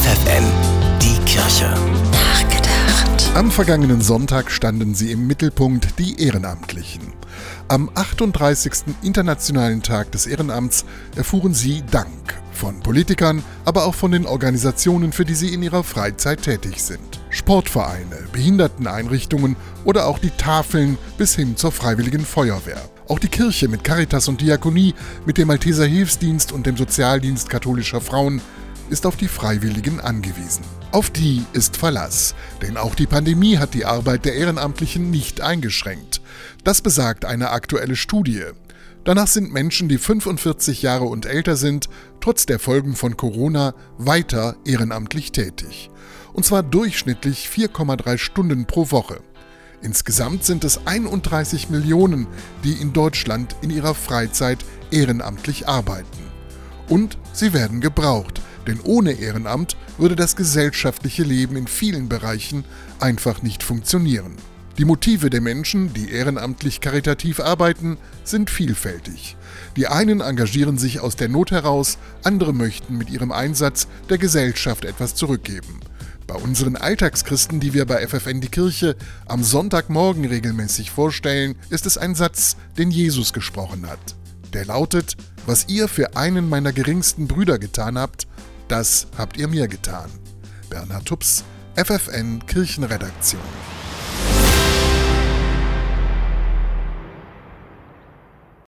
FFN, die Kirche. Nachgedacht. Am vergangenen Sonntag standen sie im Mittelpunkt, die Ehrenamtlichen. Am 38. Internationalen Tag des Ehrenamts erfuhren sie Dank von Politikern, aber auch von den Organisationen, für die sie in ihrer Freizeit tätig sind. Sportvereine, Behinderteneinrichtungen oder auch die Tafeln bis hin zur Freiwilligen Feuerwehr. Auch die Kirche mit Caritas und Diakonie, mit dem Malteser Hilfsdienst und dem Sozialdienst katholischer Frauen ist auf die Freiwilligen angewiesen. Auf die ist Verlass, denn auch die Pandemie hat die Arbeit der Ehrenamtlichen nicht eingeschränkt. Das besagt eine aktuelle Studie. Danach sind Menschen, die 45 Jahre und älter sind, trotz der Folgen von Corona weiter ehrenamtlich tätig. Und zwar durchschnittlich 4,3 Stunden pro Woche. Insgesamt sind es 31 Millionen, die in Deutschland in ihrer Freizeit ehrenamtlich arbeiten. Und sie werden gebraucht, denn ohne Ehrenamt würde das gesellschaftliche Leben in vielen Bereichen einfach nicht funktionieren. Die Motive der Menschen, die ehrenamtlich karitativ arbeiten, sind vielfältig. Die einen engagieren sich aus der Not heraus, andere möchten mit ihrem Einsatz der Gesellschaft etwas zurückgeben. Bei unseren Alltagschristen, die wir bei FFN die Kirche am Sonntagmorgen regelmäßig vorstellen, ist es ein Satz, den Jesus gesprochen hat. Der lautet, was ihr für einen meiner geringsten Brüder getan habt, das habt ihr mir getan. Bernhard Tups, FFN Kirchenredaktion.